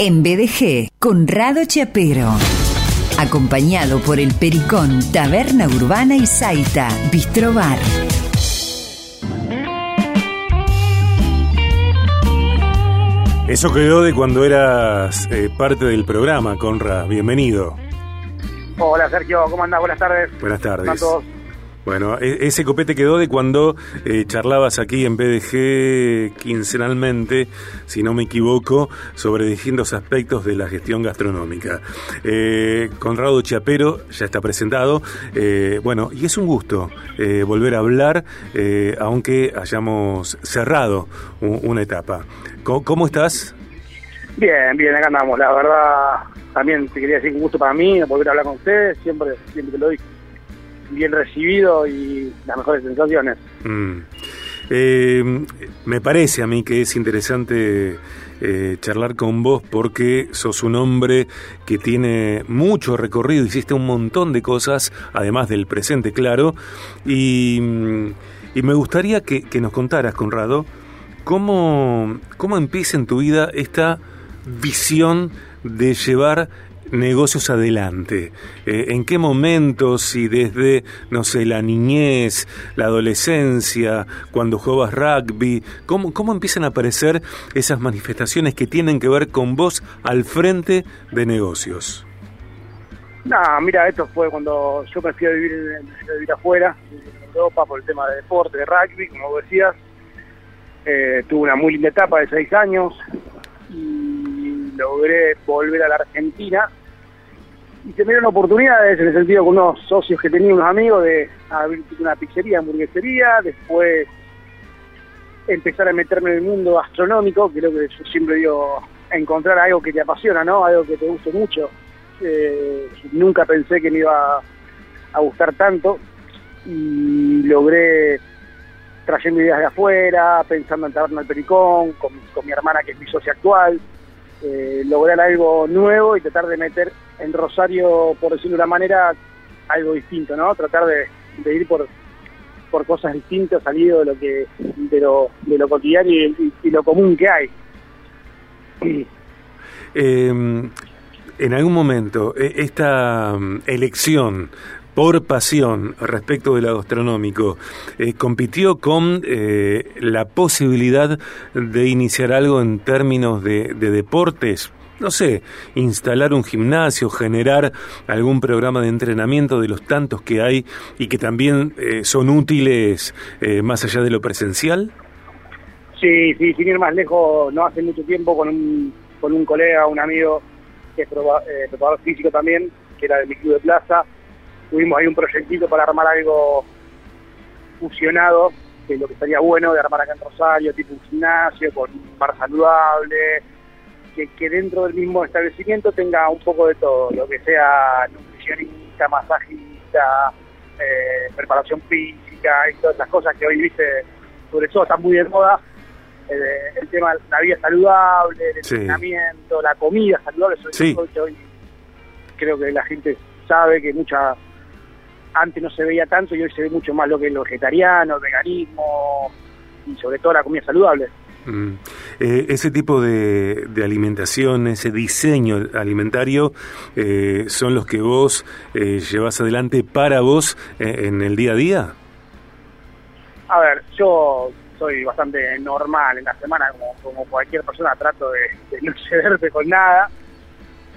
En BDG, Conrado Chapero. Acompañado por el Pericón, Taberna Urbana y Zaita, Bistrobar. Eso quedó de cuando eras eh, parte del programa, Conra. Bienvenido. Hola Sergio, ¿cómo andás? Buenas tardes. Buenas tardes. Bueno, e-, ese copete quedó de cuando eh, charlabas aquí en BDG quincenalmente, si no me equivoco, sobre distintos aspectos de la gestión gastronómica. Eh, Conrado Chiapero ya está presentado. Eh, bueno, y es un gusto eh, volver a hablar, aunque hayamos cerrado una etapa. ¿Cómo, estás? Bien, bien, acá andamos. La verdad, también te quería decir un gusto para mí volver a hablar con ustedes, siempre, siempre te lo digo bien recibido y las mejores sensaciones. Mm. Eh, me parece a mí que es interesante eh, charlar con vos porque sos un hombre que tiene mucho recorrido, hiciste un montón de cosas, además del presente, claro, y, me gustaría que, que, nos contaras, Conrado, cómo, cómo empieza en tu vida esta visión de llevar negocios adelante? Eh, ¿En qué momentos, si desde, no sé, la niñez, la adolescencia, cuando jugabas rugby, cómo, cómo empiezan a aparecer esas manifestaciones que tienen que ver con vos al frente de negocios? No, mira, esto fue cuando yo me fui a vivir, vivir afuera, en Europa, por el tema de deporte, de rugby, como vos decías. Eh, tuve una muy linda etapa de seis años y logré volver a la Argentina y se me dieron oportunidades en el sentido con unos socios que tenía unos amigos de abrir una pizzería, hamburguesería, después empezar a meterme en el mundo gastronómico, creo que yo siempre digo encontrar algo que te apasiona, ¿no? Algo que te guste mucho. Eh, nunca pensé que me iba a gustar tanto y logré trayendo ideas de afuera, pensando en Taberna al Pericón, con, con mi hermana que es mi socia actual, eh, lograr algo nuevo y tratar de meter en Rosario, por decirlo de una manera, algo distinto, ¿no? Tratar de, ir por, por cosas distintas, salido de lo que de lo, de lo cotidiano y, lo común que hay. Eh, en algún momento, e, esta mm, elección por pasión respecto de lo gastronómico, eh, compitió con eh, la posibilidad de iniciar algo en términos de, deportes, no sé, instalar un gimnasio, generar algún programa de entrenamiento de los tantos que hay y que también eh, son útiles más allá de lo presencial? Sí, sí, sin ir más lejos, no hace mucho tiempo con un, con un colega, un amigo que es preparador físico también, que era de mi club de plaza, tuvimos ahí un proyectito para armar algo fusionado, que es lo que estaría bueno de armar acá en Rosario, tipo un gimnasio con un bar saludable, que, dentro del mismo establecimiento tenga un poco de todo, lo que sea nutricionista, masajista, eh, preparación física y todas esas cosas que hoy, viste, sobre todo están muy de moda. Eh, el tema de la vida saludable, el entrenamiento, la comida saludable, sobre todo que hoy creo que la gente sabe que mucha antes no se veía tanto y hoy se ve mucho más lo que es lo vegetariano, el veganismo y sobre todo la comida saludable. Mm. Eh, ese tipo de, alimentación, ese diseño alimentario, eh, son los que vos eh, llevas adelante para vos en el día a día. A ver, yo soy bastante normal en la semana, como, cualquier persona, trato de, de no cederte con nada.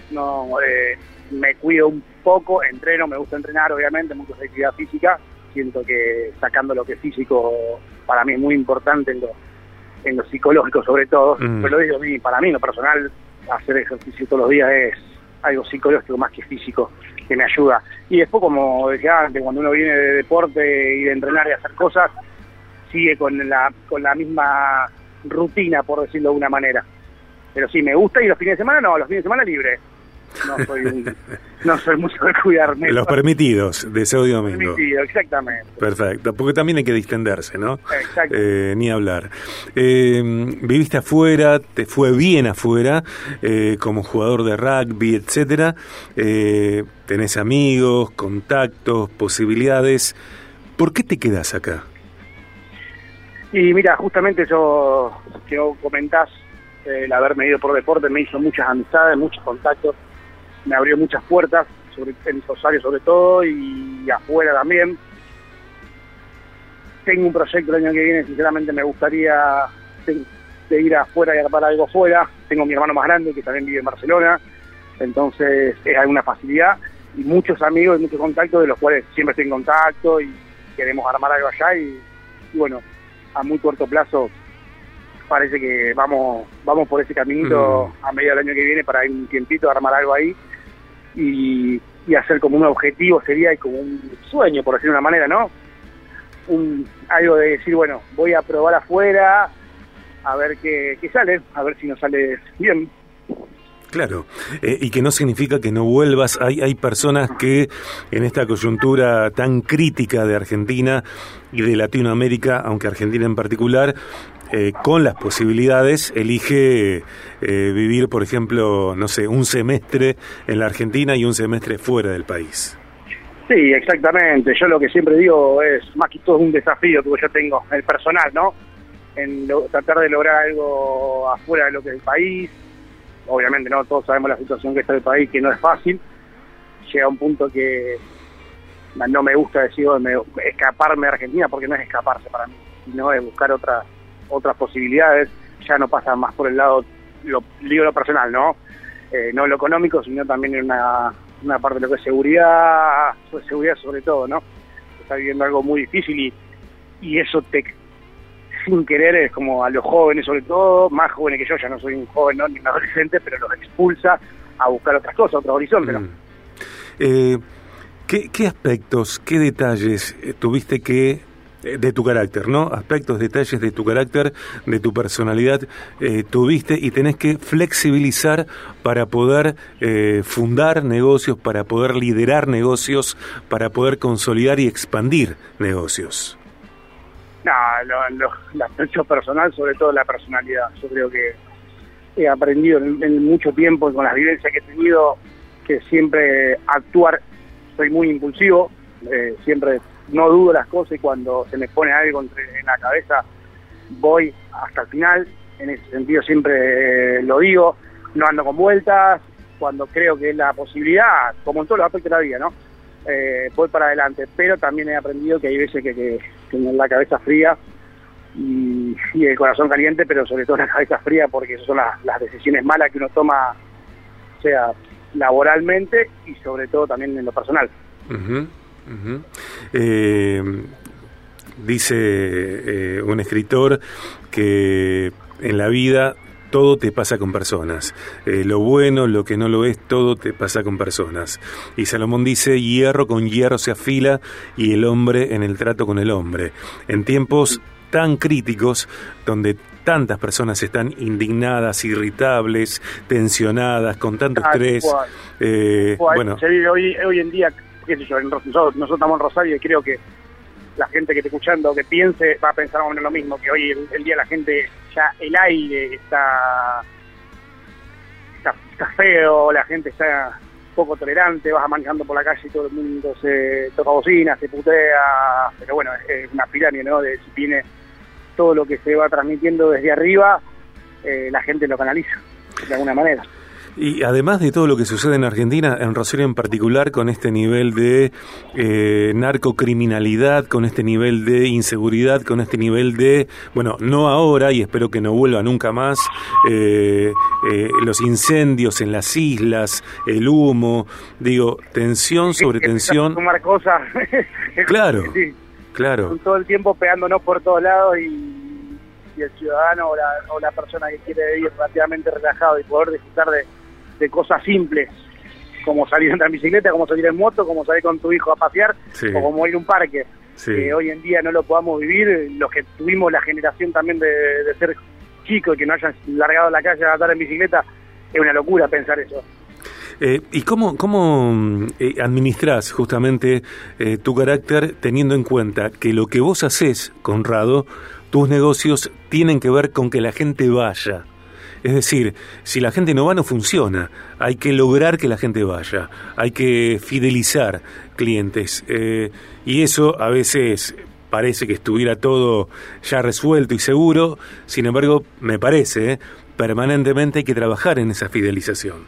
No, me cuido un poco, entreno, me gusta entrenar, obviamente, mucha actividad física. Siento que sacando lo que es físico, para mí es muy importante en lo, en lo psicológico, sobre todo. Mm. Pero lo digo, para mí, en lo personal, hacer ejercicio todos los días es algo psicológico más que físico que me ayuda. Y después, como decía antes, cuando uno viene de deporte y de entrenar y hacer cosas, sigue con la, con la misma rutina, por decirlo de una manera. Pero sí, me gusta y los fines de semana no, los fines de semana libre no soy, no soy mucho de cuidarme. Los permitidos de y domingo. Permitido, exactamente. Perfecto, porque también hay que distenderse, ¿no? Exacto. Eh, ni hablar. Eh, viviste afuera, te fue bien afuera, eh, como jugador de rugby, etcétera. tenés amigos, contactos, posibilidades. ¿Por qué te quedas acá? Y mira, justamente yo que comentás el haberme ido por deporte me hizo muchas amistades, muchos contactos, me abrió muchas puertas, sobre, en Rosario sobre todo y afuera también. Tengo un proyecto el año que viene, sinceramente me gustaría de ir afuera y armar algo fuera. Tengo mi hermano más grande que también vive en Barcelona, entonces es alguna facilidad y muchos amigos y muchos contactos de los cuales siempre estoy en contacto y queremos armar algo allá y, bueno, a muy corto plazo parece que vamos vamos por ese caminito a medio del año que viene para ir un tiempito a armar algo ahí y, hacer como un objetivo sería y como un sueño por decirlo de una manera no un algo de decir bueno voy a probar afuera a ver qué, qué sale a ver si nos sale bien Claro, eh, y que no significa que no vuelvas. Hay, hay personas que en esta coyuntura tan crítica de Argentina y de Latinoamérica, aunque Argentina en particular, eh, con las posibilidades, elige eh, vivir, por ejemplo, no sé, un semestre en la Argentina y un semestre fuera del país. Sí, exactamente. Yo lo que siempre digo es, más que todo, un desafío que yo tengo, el personal, ¿no? En tratar de lograr algo afuera de lo que es el país, obviamente no todos sabemos la situación que está el país, que no es fácil. Llega un punto que no me gusta decir escaparme de Argentina porque no es escaparse para mí, sino es buscar otras otras posibilidades. Ya no pasa más por el lado, lo, digo lo personal, ¿no? Eh, no lo económico, sino también en una, una parte de lo que es seguridad, seguridad sobre todo, ¿no? Está viviendo algo muy difícil y, y eso te, sin querer es como a los jóvenes sobre todo, más jóvenes que yo, ya no soy un joven ni un adolescente, pero los expulsa a buscar otras cosas, otro horizonte. Mm. Eh, ¿qué, aspectos, qué detalles eh, tuviste que eh, de tu carácter, ¿no? Aspectos, detalles de tu carácter, de tu personalidad, tuviste y tenés que flexibilizar para poder fundar negocios, para poder liderar negocios, para poder consolidar y expandir negocios. No, lo, lo, personal, sobre todo la personalidad. Yo creo que he aprendido en, mucho tiempo con las vivencias que he tenido que siempre actuar, soy muy impulsivo, eh, siempre no dudo las cosas y cuando se me pone algo en la cabeza voy hasta el final, en ese sentido siempre eh, lo digo, no ando con vueltas, cuando creo que es la posibilidad, como en todos los aspectos de la vida, ¿no? Eh, voy para adelante, pero también he aprendido que hay veces que, tener la cabeza fría y, el corazón caliente, pero sobre todo la cabeza fría porque esas son las, decisiones malas que uno toma, sea laboralmente y sobre todo también en lo personal. Eh, dice eh, un escritor que en la vida todo te pasa con personas. Eh, lo bueno, lo que no lo es, todo te pasa con personas. Y Salomón dice, hierro con hierro se afila y el hombre en el trato con el hombre. En tiempos tan críticos, donde tantas personas están indignadas, irritables, tensionadas, con tanto estrés. Eh, bueno, hoy, hoy en día, qué sé yo, nosotros, nosotros estamos en Rosario y creo que la gente que esté escuchando, que piense, va a pensar más o menos lo mismo, que hoy el, día la gente, ya el aire está, está, feo, la gente está poco tolerante, vas manejando por la calle y todo el mundo se toca bocina, se putea, pero bueno, es una pirámide, ¿no? De viene todo lo que se va transmitiendo desde arriba, eh, la gente lo canaliza, de alguna manera. Y además de todo lo que sucede en Argentina, en Rosario en particular, con este nivel de eh, narcocriminalidad, con este nivel de inseguridad, con este nivel de, bueno, no ahora y espero que no vuelva nunca más, eh, eh, los incendios en las islas, el humo, digo, tensión sobre tensión. Tomar cosas. claro, claro. Todo el tiempo pegándonos por todos lados y el ciudadano o la, o la persona que quiere vivir relativamente relajado y poder disfrutar de, de cosas simples, como salir en bicicleta, como salir en moto, como salir con tu hijo a pasear, o como ir a un parque. Que hoy en día no lo podamos vivir, los que tuvimos la generación también de, ser chicos y que no hayan largado la calle a andar en bicicleta, es una locura pensar eso. Eh, ¿Y cómo, cómo eh, administras justamente eh, tu carácter teniendo en cuenta que lo que vos haces, Conrado, tus negocios tienen que ver con que la gente vaya? Es decir, si la gente no va, no funciona. Hay que lograr que la gente vaya. Hay que fidelizar clientes. Eh, y eso a veces parece que estuviera todo ya resuelto y seguro. Sin embargo, me parece, permanentemente hay que trabajar en esa fidelización.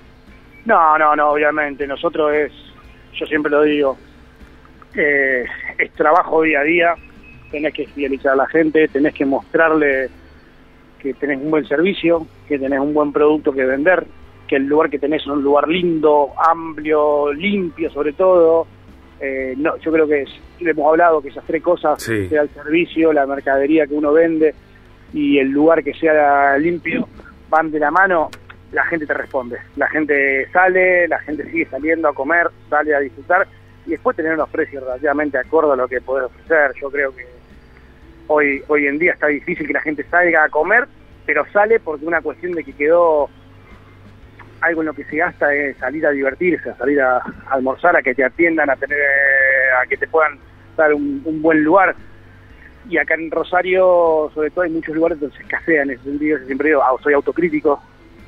No, no, no, obviamente. Nosotros es, yo siempre lo digo, eh, es trabajo día a día. Tenés que fidelizar a la gente, tenés que mostrarle que tenés un buen servicio, que tenés un buen producto que vender, que el lugar que tenés es un lugar lindo, amplio, limpio sobre todo. Eh, no, yo creo que hemos hablado que esas tres cosas, sea el servicio, la mercadería que uno vende y el lugar que sea limpio, van de la mano la gente te responde. La gente sale, la gente sigue saliendo a comer, sale a disfrutar y después tener unos precios relativamente acorde a lo que podés ofrecer. Yo creo que hoy, hoy en día está difícil que la gente salga a comer, pero sale porque una cuestión de que quedó algo en lo que se gasta es salir a divertirse, a salir a, almorzar, a que te atiendan, a tener, a que te puedan dar un, buen lugar. Y acá en Rosario, sobre todo, hay muchos lugares donde se escasea en ese sentido. siempre digo, ah, soy autocrítico,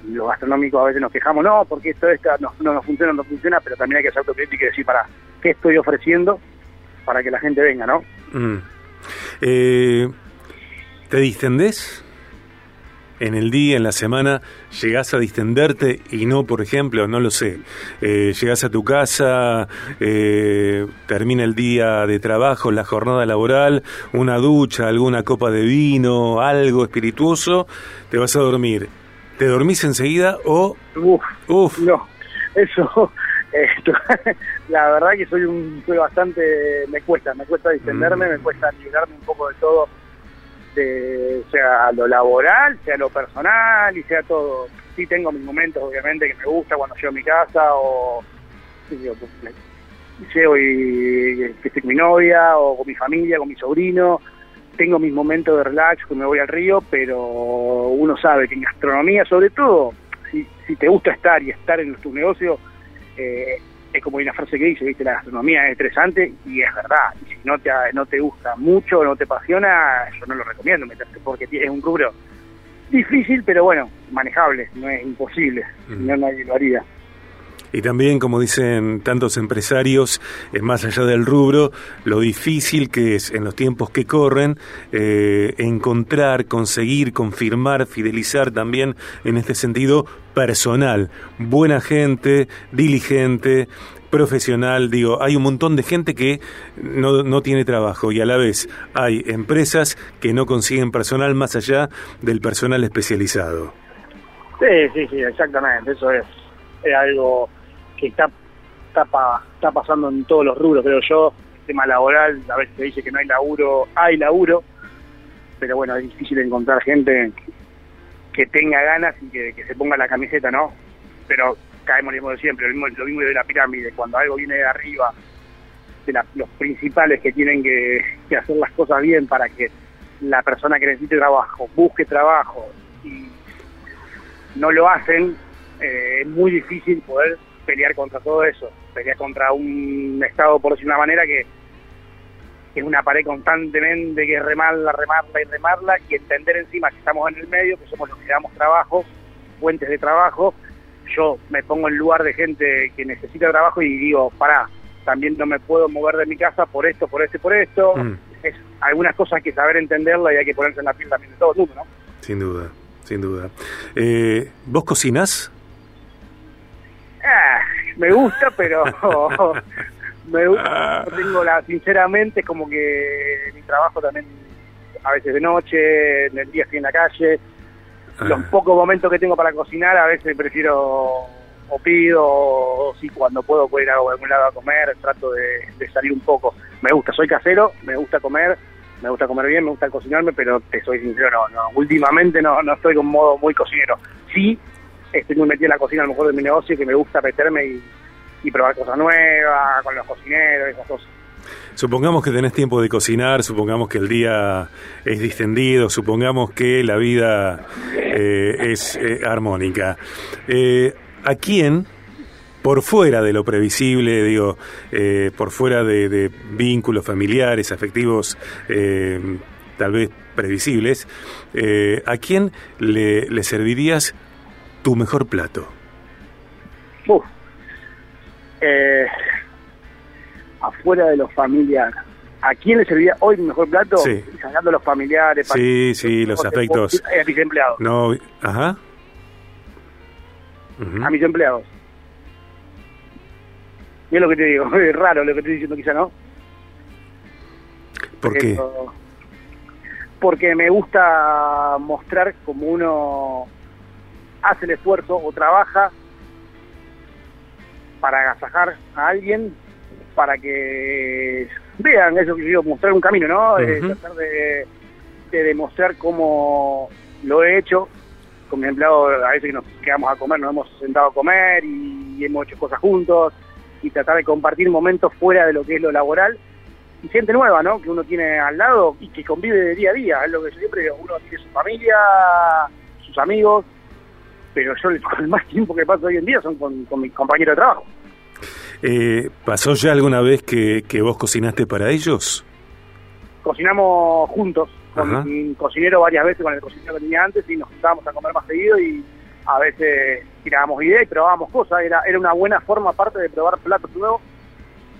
los gastronómicos a veces nos quejamos, no, porque esto, esta no, no nos funciona, no funciona, pero también hay que ser autocrítica y decir, para, ¿qué estoy ofreciendo para que la gente venga, no? Mm. Eh, ¿Te distendés? En el día, en la semana, llegás a distenderte y no, por ejemplo, no lo sé, eh, llegás a tu casa, eh, termina el día de trabajo, la jornada laboral, una ducha, alguna copa de vino, algo espirituoso, te vas a dormir ¿Te dormís enseguida o...? Uf, Uf. no, eso, esto, la verdad que soy un, soy bastante, me cuesta, me cuesta distenderme, mm. me cuesta librarme un poco de todo, de, sea lo laboral, sea lo personal y sea todo. Sí tengo mis momentos, obviamente, que me gusta cuando llego a mi casa o llego y que estoy con mi novia o con mi familia, con mi sobrino, tengo mis momentos de relax, que me voy al río, pero uno sabe que en gastronomía, sobre todo, si, si te gusta estar y estar en tu negocio, eh, es como hay una frase que dice, ¿viste? la gastronomía es estresante y es verdad. Y si no te, no te gusta mucho, no te apasiona, yo no lo recomiendo meterte porque es un rubro difícil, pero bueno, manejable, no es imposible, no nadie lo haría. Y también, como dicen tantos empresarios, eh, más allá del rubro, lo difícil que es en los tiempos que corren eh, encontrar, conseguir, confirmar, fidelizar también en este sentido personal, buena gente, diligente, profesional, digo, hay un montón de gente que no, no, tiene trabajo y a la vez hay empresas que no consiguen personal más allá del personal especializado. Sí, sí, sí, exactamente, eso es, es algo que está, está, está pasando en todos los rubros, creo yo. El tema laboral, a veces se dice que no hay laburo, hay laburo, pero bueno, es difícil encontrar gente que tenga ganas y que, se ponga la camiseta, ¿no? Pero caemos lo mismo de siempre, lo mismo, de la pirámide, cuando algo viene de arriba, los principales que tienen que, hacer las cosas bien para que la persona que necesite trabajo busque trabajo y no lo hacen, eh, es muy difícil poder pelear contra todo eso, pelear contra un Estado, por decir una manera, que, es una pared constantemente, que remarla, remarla y remarla, y entender encima que estamos en el medio, que somos los que damos trabajo, fuentes de trabajo. Yo me pongo en lugar de gente que necesita trabajo y digo, pará, también no me puedo mover de mi casa por esto, por esto y por esto. Mm. Es, algunas cosas hay que saber entenderla y hay que ponerse en la piel también de todo el mundo, ¿no? Sin duda, sin duda. Eh, ¿Vos cocinás? Ah, me gusta, pero me gusta, tengo la, sinceramente, como que mi trabajo también, a veces de noche, en el día estoy en la calle, los ah. pocos momentos que tengo para cocinar, a veces prefiero o pido, o si cuando puedo puedo ir a algún lado a comer, trato de, salir un poco. Me gusta, soy casero, me gusta comer, me gusta comer bien, me gusta cocinarme, pero te soy sincero, no, no últimamente no, no estoy con modo muy cocinero. Sí, estoy muy metido en la cocina a lo mejor de mi negocio que me gusta meterme y, probar cosas nuevas con los cocineros esas cosas. Supongamos que tenés tiempo de cocinar, supongamos que el día es distendido, supongamos que la vida eh, es eh, armónica. Eh, ¿A quién, por fuera de lo previsible, digo, por fuera de, vínculos familiares, afectivos, tal vez previsibles, ¿a quién le servirías tu mejor plato? Eh, afuera de los familiares. ¿A quién le serviría hoy mi mejor plato? Sí. Sacando los familiares. Sí, sí, los afectos. El empleado. No, ajá. a mis empleados. Es lo que te digo, es raro lo que estoy diciendo quizá, ¿no? ¿Por qué? Porque me gusta mostrar cómo uno hace el esfuerzo o trabaja para agasajar a alguien, para que vean eso que digo, mostrar un camino, ¿no? tratar de, demostrar cómo lo he hecho. Con mi empleado, a veces que nos quedamos a comer, nos hemos sentado a comer y hemos hecho cosas juntos y tratar de compartir momentos fuera de lo que es lo laboral y gente nueva, ¿no? Que uno tiene al lado y que convive de día a día. Es lo que yo siempre digo, uno tiene su familia, sus amigos, pero yo el más tiempo que paso hoy en día son con, mis compañeros de trabajo. Eh, ¿Pasó ya alguna vez que, vos cocinaste para ellos? Cocinamos juntos, con mi cocinero varias veces, con el cocinero que tenía antes, y nos juntábamos a comer más seguido y a veces tirábamos ideas y probábamos cosas. Era, era una buena forma, aparte de probar platos nuevos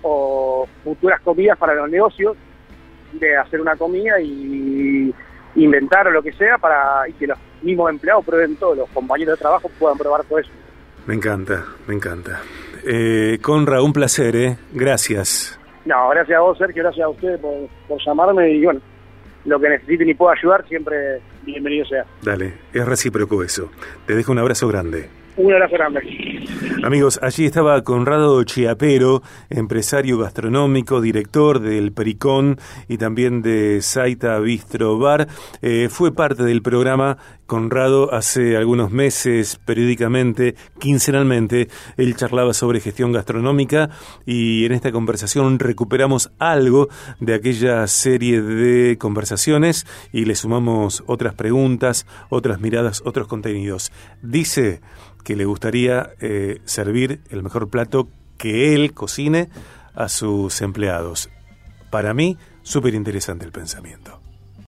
o futuras comidas para los negocios, de hacer una comida y inventar o lo que sea para y que los mismos empleados prueben todo, los compañeros de trabajo puedan probar todo eso. Me encanta, me encanta. Eh, Conra, un placer, ¿eh? Gracias. No, gracias a vos, Sergio, gracias a ustedes por, por llamarme y bueno, lo que necesiten y pueda ayudar, siempre bienvenido sea. Dale, es recíproco eso. Te dejo un abrazo grande. Un abrazo grande. Amigos, allí estaba Conrado Chiapero, empresario gastronómico, director del Pericón y también de Saita Bistro Bar. Eh, fue parte del programa Conrado hace algunos meses, periódicamente, quincenalmente. Él charlaba sobre gestión gastronómica y en esta conversación recuperamos algo de aquella serie de conversaciones y le sumamos otras preguntas, otras miradas, otros contenidos. Dice que le gustaría eh, servir el mejor plato que él cocine a sus empleados. Para mí, súper interesante el pensamiento.